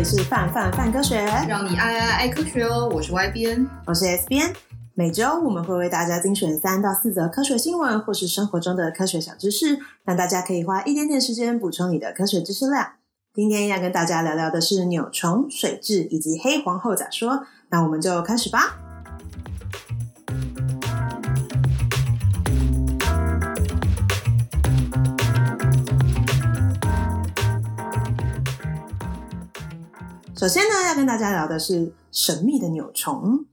里是范范范科学，让你爱爱爱科学哦！我是 Y 编，我是 S 编。每周我们会为大家精选三到四则科学新闻，或是生活中的科学小知识，让大家可以花一点点时间补充你的科学知识量。今天要跟大家聊聊的是纽虫、水蛭以及黑皇后假说，那我们就开始吧。首先呢，要跟大家聊的是神秘的纽虫。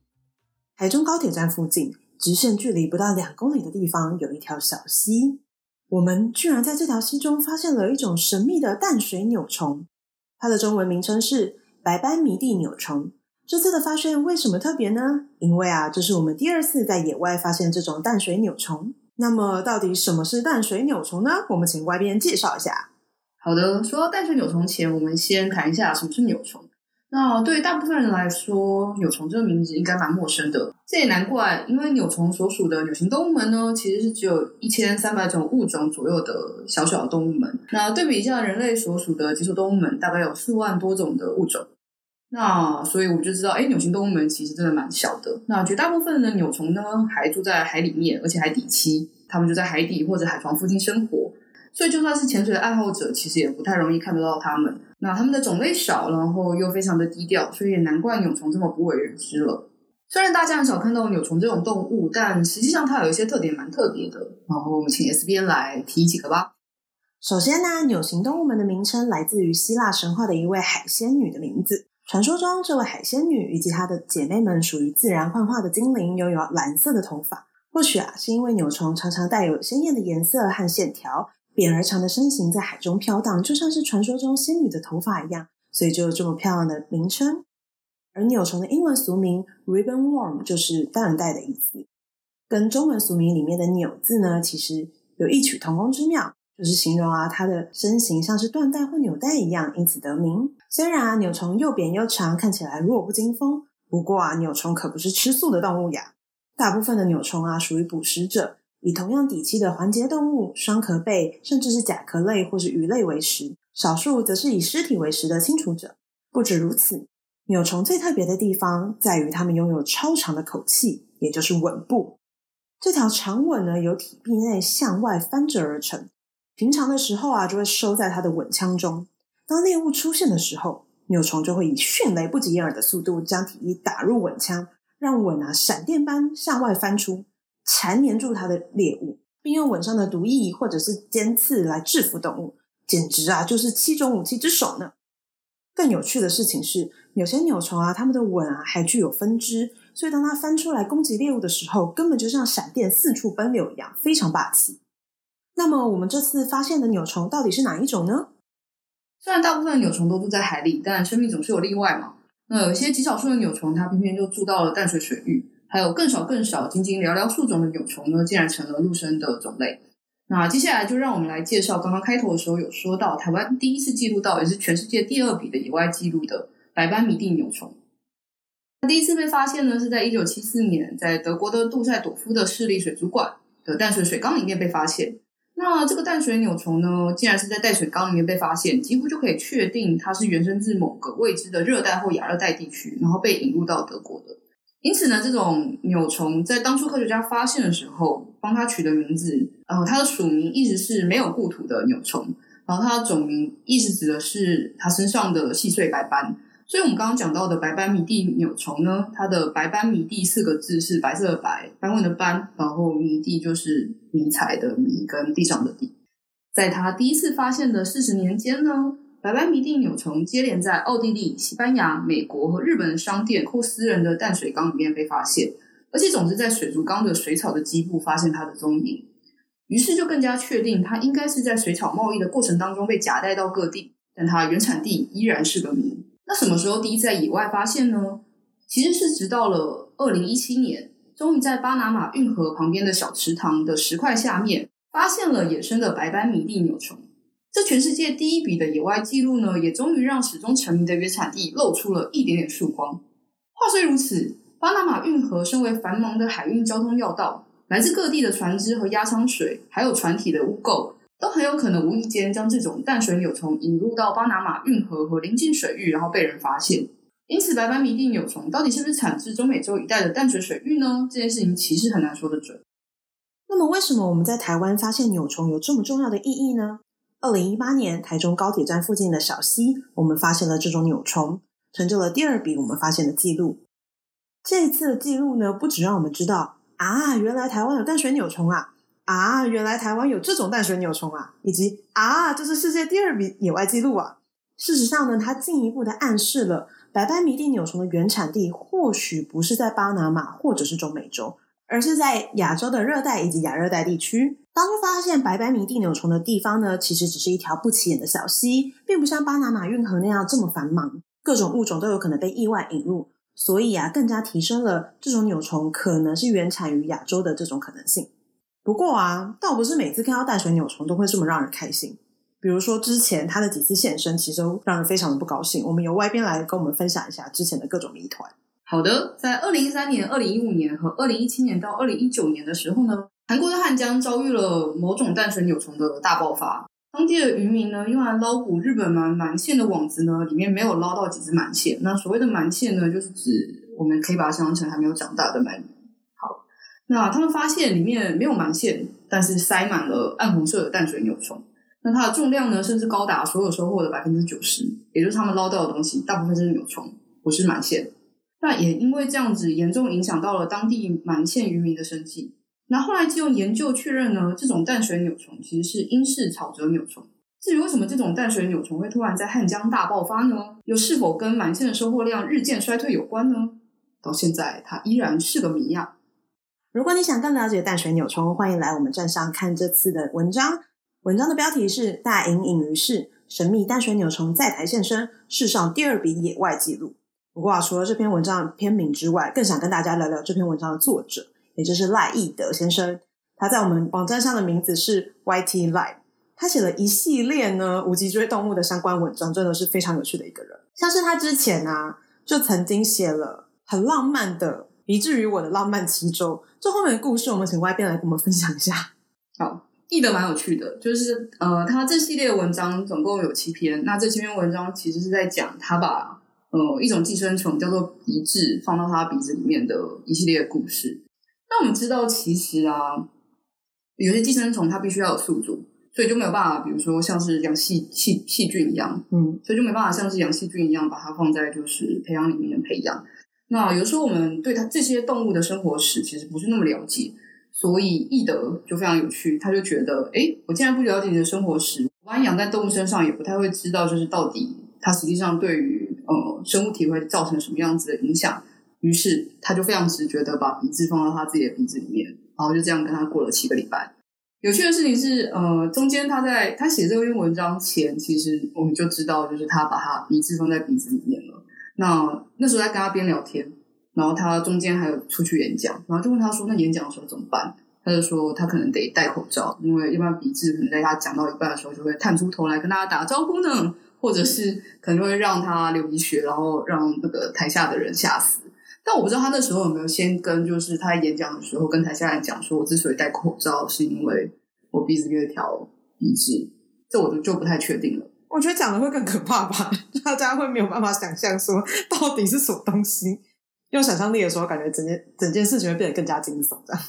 台中高铁站附近，直线距离不到两公里的地方，有一条小溪。我们居然在这条溪中发现了一种神秘的淡水纽虫，它的中文名称是白斑迷地纽虫。这次的发现为什么特别呢？因为啊，这是我们第二次在野外发现这种淡水纽虫。那么，到底什么是淡水纽虫呢？我们请外边介绍一下。好的，说到淡水纽虫前，我们先谈一下什么是纽虫。那对于大部分人来说，纽虫这个名字应该蛮陌生的。这也难怪，因为纽虫所属的纽形动物门呢，其实是只有一千三百种物种左右的小小动物门。那对比一下人类所属的脊索动物门，大概有四万多种的物种。那所以我就知道，哎，纽形动物门其实真的蛮小的。那绝大部分的纽虫呢，还住在海里面，而且还底栖，它们就在海底或者海床附近生活。所以就算是潜水的爱好者，其实也不太容易看得到它们。那它们的种类少，然后又非常的低调，所以也难怪纽虫这么不为人知了。虽然大家很少看到纽虫这种动物，但实际上它有一些特点蛮特别的。然后我们请 S 编来提几个吧。首先呢，纽形动物门的名称来自于希腊神话的一位海仙女的名字。传说中，这位海仙女以及她的姐妹们属于自然幻化的精灵，拥有蓝色的头发。或许啊，是因为纽虫常常带有鲜艳的颜色和线条。扁而长的身形在海中飘荡，就像是传说中仙女的头发一样，所以就有这么漂亮的名称。而纽虫的英文俗名 ribbon worm 就是缎带的意思，跟中文俗名里面的“纽”字呢，其实有异曲同工之妙，就是形容啊它的身形像是缎带或纽带一样，因此得名。虽然啊纽虫又扁又长，看起来弱不禁风，不过啊纽虫可不是吃素的动物呀，大部分的纽虫啊属于捕食者。以同样底栖的环节动物、双壳贝，甚至是甲壳类或是鱼类为食；少数则是以尸体为食的清除者。不止如此，纽虫最特别的地方在于它们拥有超长的口器，也就是吻部。这条长吻呢，由体壁内向外翻折而成。平常的时候啊，就会收在它的吻腔中。当猎物出现的时候，纽虫就会以迅雷不及掩耳的速度将体液打入吻腔，让吻啊闪电般向外翻出。缠黏住它的猎物，并用吻上的毒液或者是尖刺来制服动物，简直啊就是七种武器之首呢。更有趣的事情是，有些扭虫啊，它们的吻啊还具有分支，所以当它翻出来攻击猎物的时候，根本就像闪电四处奔流一样，非常霸气。那么，我们这次发现的扭虫到底是哪一种呢？虽然大部分的纽虫都住在海里，但生命总是有例外嘛。那有些极少数的扭虫，它偏偏就住到了淡水水域。还有更少更少，仅仅寥寥数种的纽虫呢，竟然成了陆生的种类。那接下来就让我们来介绍刚刚开头的时候有说到，台湾第一次记录到，也是全世界第二笔的野外记录的白斑迷定纽虫。它第一次被发现呢，是在一九七四年，在德国的杜塞朵夫的市立水族馆的淡水水缸里面被发现。那这个淡水纽虫呢，竟然是在淡水缸里面被发现，几乎就可以确定它是原生自某个未知的热带或亚热带地区，然后被引入到德国的。因此呢，这种纽虫在当初科学家发现的时候，帮它取的名字，呃，它的属名意思是没有故土的纽虫，然后它的种名意思指的是它身上的细碎白斑。所以我们刚刚讲到的白斑迷地纽虫呢，它的白斑迷地四个字是白色的白，斑纹的斑，然后迷地就是迷彩的迷跟地上的地。在它第一次发现的四十年间呢，白斑迷地纽虫接连在奥地利、西班牙、美国和日本的商店或私人的淡水缸里面被发现，而且总是在水族缸的水草的基部发现它的踪影。于是就更加确定它应该是在水草贸易的过程当中被夹带到各地，但它原产地依然是个谜。那什么时候第一在野外发现呢？其实是直到了二零一七年，终于在巴拿马运河旁边的小池塘的石块下面发现了野生的白斑迷地纽虫。这全世界第一笔的野外记录呢，也终于让始终沉迷的原产地露出了一点点曙光。话虽如此，巴拿马运河身为繁忙的海运交通要道，来自各地的船只和压舱水，还有船体的污垢，都很有可能无意间将这种淡水纽虫引入到巴拿马运河和邻近水域，然后被人发现。因此，白斑迷定扭虫到底是不是产自中美洲一带的淡水水域呢？这件事情其实很难说得准。那么，为什么我们在台湾发现扭虫有这么重要的意义呢？二零一八年，台中高铁站附近的小溪，我们发现了这种纽虫，成就了第二笔我们发现的记录。这次的记录呢，不只让我们知道啊，原来台湾有淡水纽虫啊，啊，原来台湾有这种淡水纽虫啊，以及啊，这是世界第二笔野外记录啊。事实上呢，它进一步的暗示了白斑迷地纽虫的原产地或许不是在巴拿马或者是中美洲，而是在亚洲的热带以及亚热带地区。当初发现白白迷地纽虫的地方呢，其实只是一条不起眼的小溪，并不像巴拿马运河那样这么繁忙，各种物种都有可能被意外引入。所以啊，更加提升了这种纽虫可能是原产于亚洲的这种可能性。不过啊，倒不是每次看到淡水纽虫都会这么让人开心。比如说之前它的几次现身，其实都让人非常的不高兴。我们由外边来跟我们分享一下之前的各种谜团。好的，在二零一三年、二零一五年和二零一七年到二零一九年的时候呢，韩国的汉江遭遇了某种淡水纽虫的大爆发。当地的渔民呢，用来捞捕日本鳗鳗线的网子呢，里面没有捞到几只鳗线。那所谓的鳗线呢，就是指我们可以把它想象成还没有长大的鳗鱼。好，那他们发现里面没有鳗线，但是塞满了暗红色的淡水纽虫。那它的重量呢，甚至高达所有收获的百分之九十，也就是他们捞到的东西大部分是纽虫，不是鳗线。那也因为这样子，严重影响到了当地鳗线渔民的生计。那后来经用研究确认呢，这种淡水扭虫其实是英式草褶扭虫。至于为什么这种淡水扭虫会突然在汉江大爆发呢？又是否跟满线的收获量日渐衰退有关呢？到现在它依然是个谜呀。如果你想更了解淡水扭虫，欢迎来我们站上看这次的文章。文章的标题是“大隐隐于市，神秘淡水扭虫在台现身，世上第二笔野外记录”。不过，除了这篇文章的篇名之外，更想跟大家聊聊这篇文章的作者。也就是赖义德先生，他在我们网站上的名字是 Y T Lie，他写了一系列呢无脊椎动物的相关文章，真的是非常有趣的一个人。像是他之前啊，就曾经写了很浪漫的，以至于我的浪漫七周。这后面的故事，我们请外边来跟我们分享一下。好，义德蛮有趣的，就是呃，他这系列文章总共有七篇，那这七篇文章其实是在讲他把呃一种寄生虫叫做鼻质放到他鼻子里面的一系列的故事。那我们知道，其实啊，有些寄生虫它必须要有宿主，所以就没有办法，比如说像是养细细细菌一样，嗯，所以就没办法像是养细菌一样把它放在就是培养里面培养。那有时候我们对它这些动物的生活史其实不是那么了解，所以易德就非常有趣，他就觉得，哎，我既然不了解你的生活史，我把你养在动物身上也不太会知道，就是到底它实际上对于呃生物体会造成什么样子的影响。于是他就非常直觉的把鼻子放到他自己的鼻子里面，然后就这样跟他过了七个礼拜。有趣的事情是，呃，中间他在他写这篇文章前，其实我们就知道，就是他把他鼻子放在鼻子里面了。那那时候在跟他边聊天，然后他中间还有出去演讲，然后就问他说：“那演讲的时候怎么办？”他就说：“他可能得戴口罩，因为一般鼻子可能在他讲到一半的时候就会探出头来跟大家打招呼呢，或者是可能会让他流鼻血，然后让那个台下的人吓死。”但我不知道他那时候有没有先跟，就是他在演讲的时候跟台下人讲说，我之所以戴口罩，是因为我鼻子里有一条鼻子，这我就就不太确定了。我觉得讲的会更可怕吧，大家会没有办法想象说到底是什么东西。用想象力的时候，感觉整件整件事情会变得更加惊悚这样。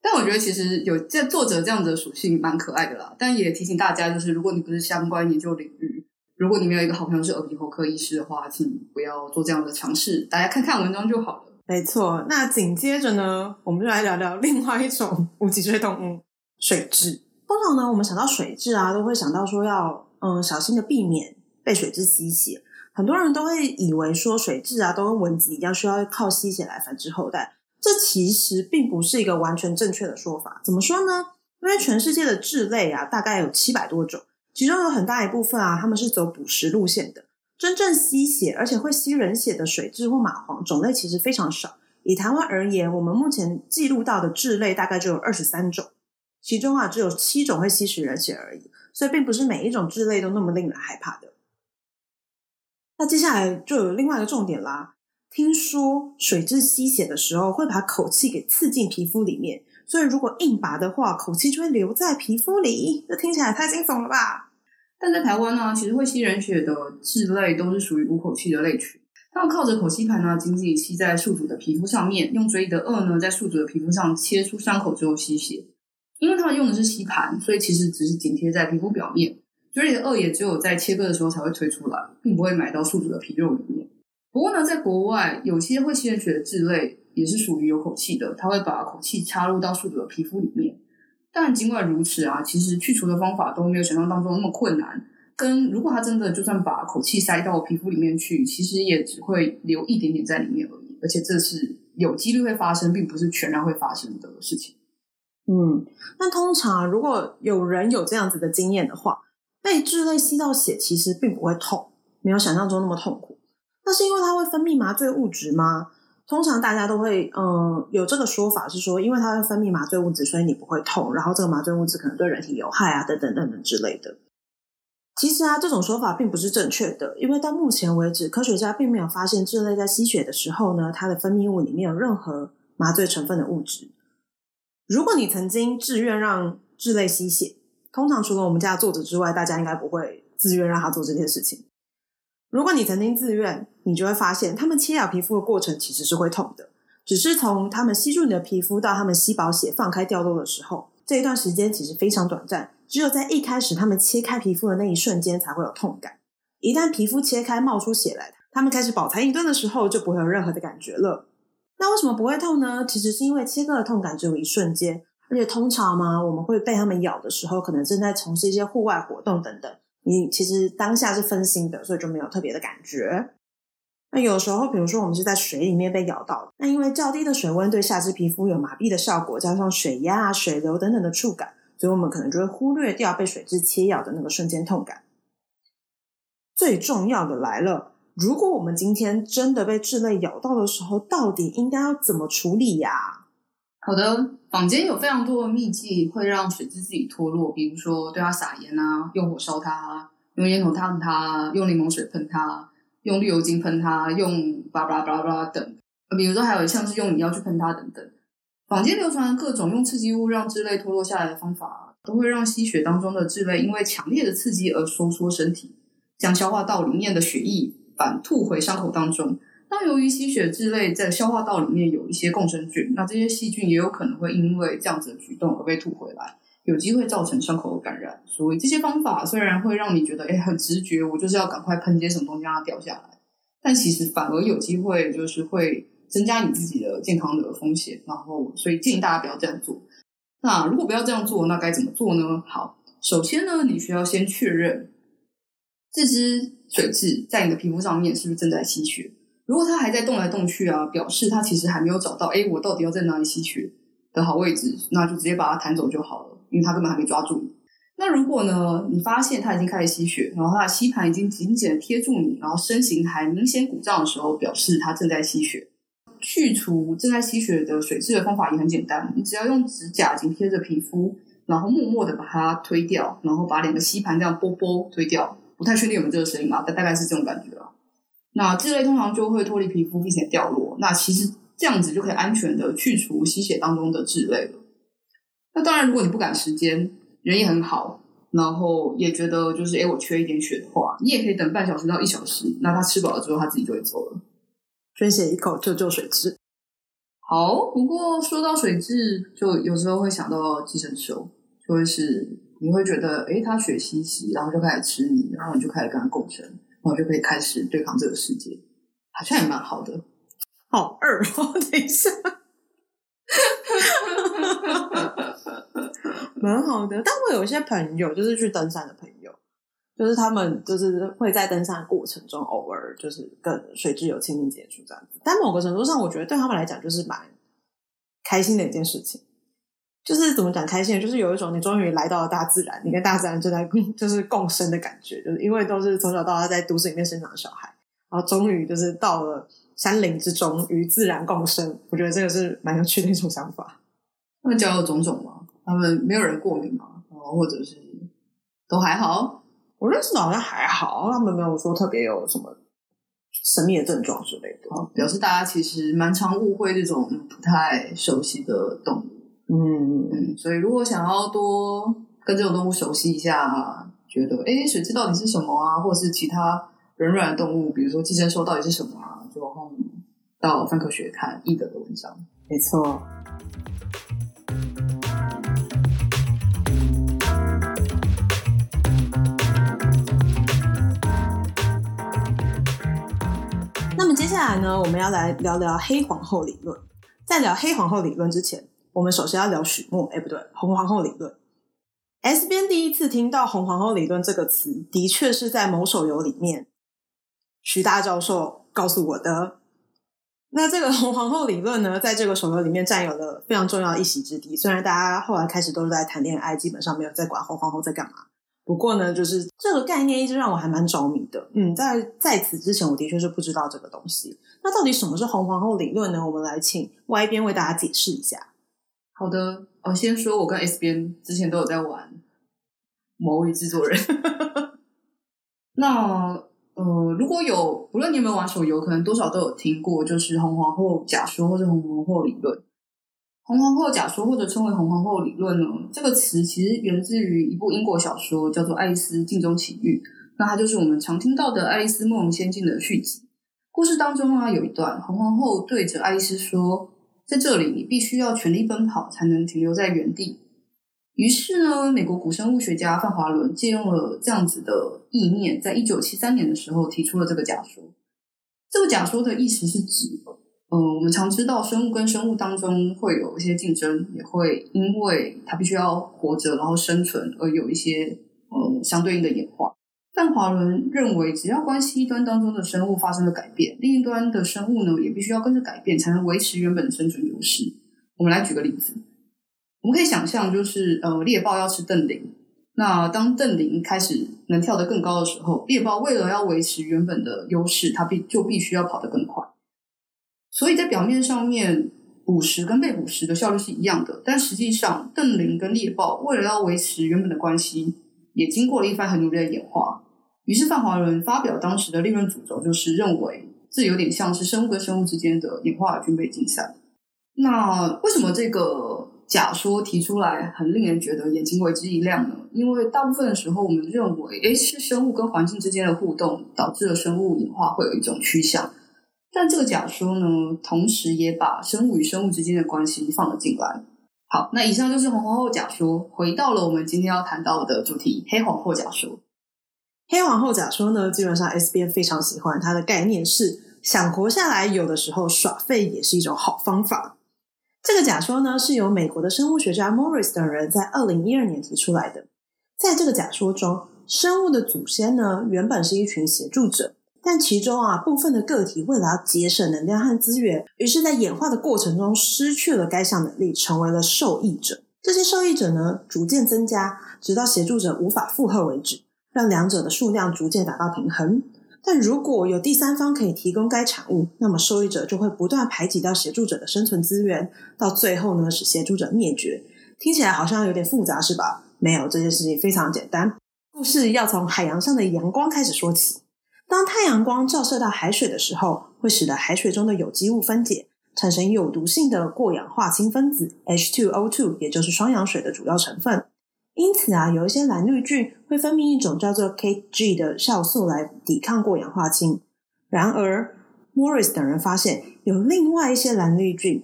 但我觉得其实有这作者这样子的属性蛮可爱的啦。但也提醒大家，就是如果你不是相关研究领域。如果你没有一个好朋友是耳鼻喉科医师的话，请不要做这样的尝试。大家看看文章就好了。没错，那紧接着呢，我们就来聊聊另外一种无脊椎动物——水蛭。通常呢，我们想到水蛭啊，都会想到说要嗯小心的避免被水蛭吸血。很多人都会以为说水蛭啊都跟蚊子一样，需要靠吸血来繁殖后代。这其实并不是一个完全正确的说法。怎么说呢？因为全世界的蛭类啊，大概有七百多种。其中有很大一部分啊，他们是走捕食路线的。真正吸血而且会吸人血的水蛭或蚂蟥种类其实非常少。以台湾而言，我们目前记录到的蛭类大概就有二十三种，其中啊只有七种会吸食人血而已。所以并不是每一种蛭类都那么令人害怕的。那接下来就有另外一个重点啦。听说水蛭吸血的时候会把口气给刺进皮肤里面，所以如果硬拔的话，口气就会留在皮肤里。这听起来太惊悚了吧？但在台湾呢，其实会吸人血的痣类都是属于无口器的类群。它们靠着口吸盘呢，紧紧吸在宿主的皮肤上面，用嘴里的颚呢，在宿主的皮肤上切出伤口之后吸血。因为它们用的是吸盘，所以其实只是紧贴在皮肤表面，嘴里的颚也只有在切割的时候才会推出来，并不会埋到宿主的皮肉里面。不过呢，在国外，有些会吸人血的痣类也是属于有口气的，它会把口气插入到宿主的皮肤里面。但尽管如此啊，其实去除的方法都没有想象当中那么困难。跟如果它真的就算把口气塞到皮肤里面去，其实也只会留一点点在里面而已。而且这是有几率会发生，并不是全然会发生的事情。嗯，那通常如果有人有这样子的经验的话，被雉类吸到血其实并不会痛，没有想象中那么痛苦。那是因为它会分泌麻醉物质吗？通常大家都会，嗯，有这个说法是说，因为它会分泌麻醉物质，所以你不会痛。然后这个麻醉物质可能对人体有害啊，等等等等之类的。其实啊，这种说法并不是正确的，因为到目前为止，科学家并没有发现雉类在吸血的时候呢，它的分泌物里面有任何麻醉成分的物质。如果你曾经自愿让雉类吸血，通常除了我们家的作者之外，大家应该不会自愿让他做这件事情。如果你曾经自愿，你就会发现，他们切咬皮肤的过程其实是会痛的。只是从他们吸住你的皮肤到他们吸饱血放开掉落的时候，这一段时间其实非常短暂。只有在一开始他们切开皮肤的那一瞬间才会有痛感。一旦皮肤切开冒出血来，他们开始饱餐一顿的时候，就不会有任何的感觉了。那为什么不会痛呢？其实是因为切割的痛感只有一瞬间，而且通常嘛，我们会被他们咬的时候，可能正在从事一些户外活动等等。你其实当下是分心的，所以就没有特别的感觉。那有时候，比如说我们是在水里面被咬到，那因为较低的水温对下肢皮肤有麻痹的效果，加上水压、水流等等的触感，所以我们可能就会忽略掉被水蛭切咬的那个瞬间痛感。最重要的来了，如果我们今天真的被雉类咬到的时候，到底应该要怎么处理呀？好的，坊间有非常多的秘技会让水蛭自己脱落，比如说对它撒盐啊，用火烧它，用烟头烫它，用柠檬水喷它，用绿油精喷它，用巴拉巴拉巴拉等。比如说还有像是用饮料去喷它等等。坊间流传各种用刺激物让雉类脱落下来的方法，都会让吸血当中的雉类因为强烈的刺激而收缩身体，将消化道里面的血液反吐回伤口当中。那由于吸血雉类在消化道里面有一些共生菌，那这些细菌也有可能会因为这样子的举动而被吐回来，有机会造成伤口的感染。所以这些方法虽然会让你觉得诶很直觉，我就是要赶快喷些什么东西让它掉下来，但其实反而有机会就是会增加你自己的健康的风险。然后，所以建议大家不要这样做。那如果不要这样做，那该怎么做呢？好，首先呢，你需要先确认这只水蛭在你的皮肤上面是不是正在吸血。如果它还在动来动去啊，表示它其实还没有找到，诶，我到底要在哪里吸血的好位置，那就直接把它弹走就好了，因为它根本还没抓住。那如果呢，你发现它已经开始吸血，然后它的吸盘已经紧紧的贴住你，然后身形还明显鼓胀的时候，表示它正在吸血。去除正在吸血的水蛭的方法也很简单，你只要用指甲紧贴着皮肤，然后默默的把它推掉，然后把两个吸盘这样啵啵推掉。不太确定有没有这个声音啊，但大概是这种感觉啊。那雉类通常就会脱离皮肤并且掉落，那其实这样子就可以安全的去除吸血当中的雉类了。那当然，如果你不赶时间，人也很好，然后也觉得就是诶我缺一点血的话，你也可以等半小时到一小时，那它吃饱了之后，它自己就会走了，捐血一口救救水蛭。好，不过说到水蛭，就有时候会想到寄生兽，就会是你会觉得诶它血吸吸，然后就开始吃你，然后你就开始跟它共生。我就可以开始对抗这个世界，好像也蛮好的。好二哦，等一下，蛮好的。但我有一些朋友，就是去登山的朋友，就是他们就是会在登山过程中偶尔就是跟水质有亲密接触这样子。但某个程度上，我觉得对他们来讲就是蛮开心的一件事情。就是怎么讲开心，就是有一种你终于来到了大自然，你跟大自然正在 就是共生的感觉，就是因为都是从小到大在都市里面生长的小孩，然后终于就是到了山林之中与自然共生，我觉得这个是蛮有趣的一种想法。他们交友种种吗？他们没有人过敏吗？然后或者是都还好？我认识的好像还好，他们没有说特别有什么神秘的症状之类的，表示大家其实蛮常误会这种不太熟悉的动物。嗯嗯，所以如果想要多跟这种动物熟悉一下，觉得哎，水蛭到底是什么啊，或者是其他软软的动物，比如说寄生兽到底是什么啊，就往后到范科学看易德的文章。没错。那么接下来呢，我们要来聊聊黑皇后理论。在聊黑皇后理论之前，我们首先要聊许墨。哎，不对，红皇后理论。S 边第一次听到“红皇后理论”这个词，的确是在某手游里面，徐大教授告诉我的。那这个红皇后理论呢，在这个手游里面占有了非常重要的一席之地。虽然大家后来开始都是在谈恋爱，基本上没有在管红皇后在干嘛。不过呢，就是这个概念一直让我还蛮着迷的。嗯，在在此之前，我的确是不知道这个东西。那到底什么是红皇后理论呢？我们来请 Y 边为大家解释一下。好的，我先说，我跟 S 边之前都有在玩《某位制作人》。那呃，如果有，不论你有没有玩手游，可能多少都有听过，就是红皇后假说或者红皇后理论。红皇后假说，或者称为红皇后理论呢，这个词其实源自于一部英国小说，叫做《爱丽丝镜中奇遇》。那它就是我们常听到的《爱丽丝梦游仙境》的续集。故事当中啊，有一段红皇后对着爱丽丝说：“在这里，你必须要全力奔跑，才能停留在原地。”于是呢，美国古生物学家范华伦借用了这样子的意念，在一九七三年的时候提出了这个假说。这个假说的意思是指。呃，我们常知道生物跟生物当中会有一些竞争，也会因为它必须要活着，然后生存而有一些呃相对应的演化。但华伦认为，只要关系一端当中的生物发生了改变，另一端的生物呢也必须要跟着改变，才能维持原本的生存优势。我们来举个例子，我们可以想象，就是呃猎豹要吃邓羚，那当邓羚开始能跳得更高的时候，猎豹为了要维持原本的优势，它必就必须要跑得更快。所以在表面上面，捕食跟被捕食的效率是一样的，但实际上，邓羚跟猎豹为了要维持原本的关系，也经过了一番很努力的演化。于是，范华伦发表当时的理论主轴，就是认为这有点像是生物跟生物之间的演化军备竞赛。那为什么这个假说提出来很令人觉得眼睛为之一亮呢？因为大部分的时候，我们认为，诶，是生物跟环境之间的互动导致了生物演化会有一种趋向。但这个假说呢，同时也把生物与生物之间的关系放了进来。好，那以上就是红皇后假说。回到了我们今天要谈到的主题——黑皇后假说。黑皇后假说呢，基本上 SBN 非常喜欢它的概念是：想活下来，有的时候耍废也是一种好方法。这个假说呢，是由美国的生物学家 Morris 等人在二零一二年提出来的。在这个假说中，生物的祖先呢，原本是一群协助者。但其中啊，部分的个体为了要节省能量和资源，于是，在演化的过程中失去了该项能力，成为了受益者。这些受益者呢，逐渐增加，直到协助者无法负荷为止，让两者的数量逐渐达到平衡。但如果有第三方可以提供该产物，那么受益者就会不断排挤掉协助者的生存资源，到最后呢，使协助者灭绝。听起来好像有点复杂，是吧？没有，这件事情非常简单。故事要从海洋上的阳光开始说起。当太阳光照射到海水的时候，会使得海水中的有机物分解，产生有毒性的过氧化氢分子 H2O2，也就是双氧水的主要成分。因此啊，有一些蓝绿菌会分泌一种叫做 KG 的酵素来抵抗过氧化氢。然而，Morris 等人发现有另外一些蓝绿菌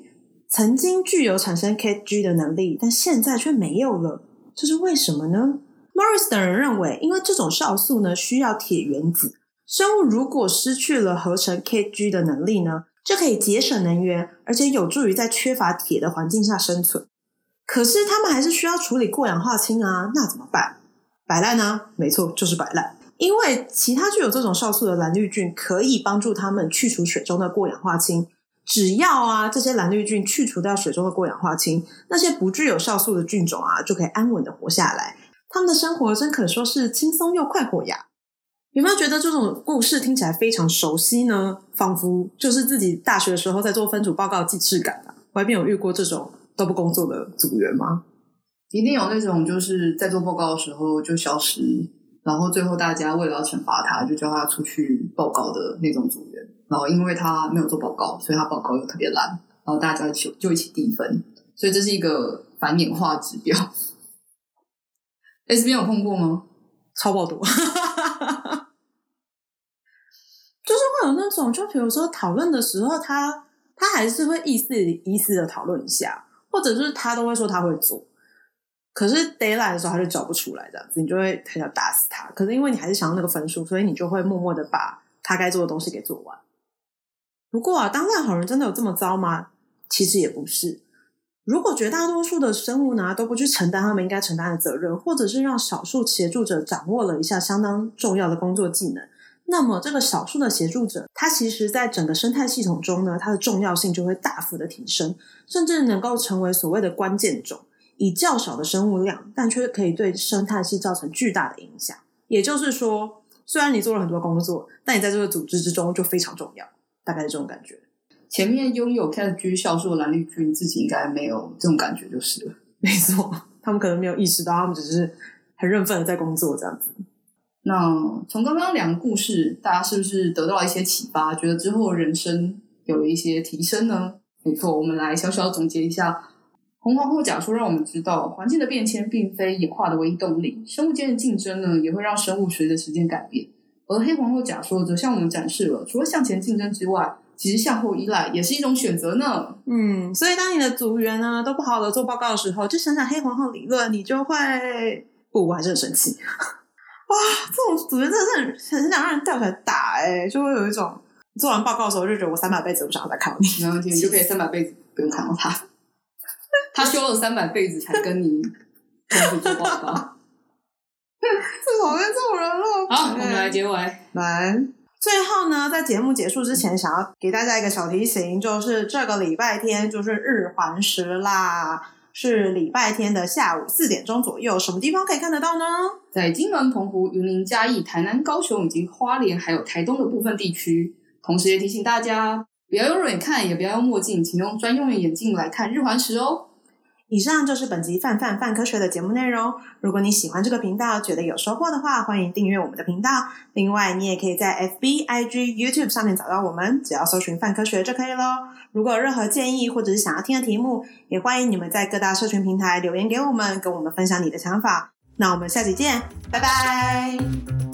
曾经具有产生 KG 的能力，但现在却没有了。这是为什么呢？Morris 等人认为，因为这种酵素呢需要铁原子。生物如果失去了合成 Kg 的能力呢，就可以节省能源，而且有助于在缺乏铁的环境下生存。可是他们还是需要处理过氧化氢啊，那怎么办？摆烂呢？没错，就是摆烂。因为其他具有这种酵素的蓝绿菌可以帮助他们去除水中的过氧化氢。只要啊这些蓝绿菌去除掉水中的过氧化氢，那些不具有酵素的菌种啊就可以安稳的活下来。他们的生活真可说是轻松又快活呀。有没有觉得这种故事听起来非常熟悉呢？仿佛就是自己大学的时候在做分组报告的既视感啊！外面有遇过这种都不工作的组员吗？一定有那种就是在做报告的时候就消失，然后最后大家为了要惩罚他，就叫他出去报告的那种组员。然后因为他没有做报告，所以他报告又特别烂，然后大家就就一起低分。所以这是一个反演化指标。S B 有碰过吗？超爆多，就是会有那种，就比如说讨论的时候，他他还是会意思意思的讨论一下，或者是他都会说他会做，可是 deadline 的时候他就找不出来，这样子你就会很想打死他。可是因为你还是想要那个分数，所以你就会默默的把他该做的东西给做完。不过啊，当烂好人真的有这么糟吗？其实也不是。如果绝大多数的生物呢都不去承担他们应该承担的责任，或者是让少数协助者掌握了一下相当重要的工作技能，那么这个少数的协助者，他其实在整个生态系统中呢，它的重要性就会大幅的提升，甚至能够成为所谓的关键种，以较少的生物量，但却可以对生态系造成巨大的影响。也就是说，虽然你做了很多工作，但你在这个组织之中就非常重要，大概是这种感觉。前面拥有 Cat G 酵素的蓝绿菌自己应该没有这种感觉，就是了。没错，他们可能没有意识到，他们只是很认份的在工作这样子。那从刚刚两个故事，大家是不是得到了一些启发？觉得之后人生有了一些提升呢？没错，我们来小小总结一下。红皇后假说让我们知道，环境的变迁并非演化的唯一动力，生物间的竞争呢，也会让生物随着时间改变。而黑皇后假说则向我们展示了，除了向前竞争之外，其实向后依赖也是一种选择呢。嗯，所以当你的组员呢都不好好的做报告的时候，就想想黑皇后理论，你就会不，我还是很生气。哇，这种组员真的是很很想让人掉起来打哎、欸，就会有一种做完报告的时候就觉得我三百辈子不想要再看到你，然后你就可以 三百辈子不用看到他，他修了三百辈子才跟你做报告，最讨厌这种人了。好，我们来结尾来。最后呢，在节目结束之前，想要给大家一个小提醒，就是这个礼拜天就是日环食啦，是礼拜天的下午四点钟左右，什么地方可以看得到呢？在金门、澎湖、云林、嘉义、台南、高雄以及花莲，还有台东的部分地区。同时也提醒大家，不要用肉眼看，也不要用墨镜，请用专用的眼镜来看日环食哦。以上就是本集泛泛泛科学的节目内容。如果你喜欢这个频道，觉得有收获的话，欢迎订阅我们的频道。另外，你也可以在 FB、IG、YouTube 上面找到我们，只要搜寻“泛科学”就可以咯。如果有任何建议或者是想要听的题目，也欢迎你们在各大社群平台留言给我们，跟我们分享你的想法。那我们下期见，拜拜。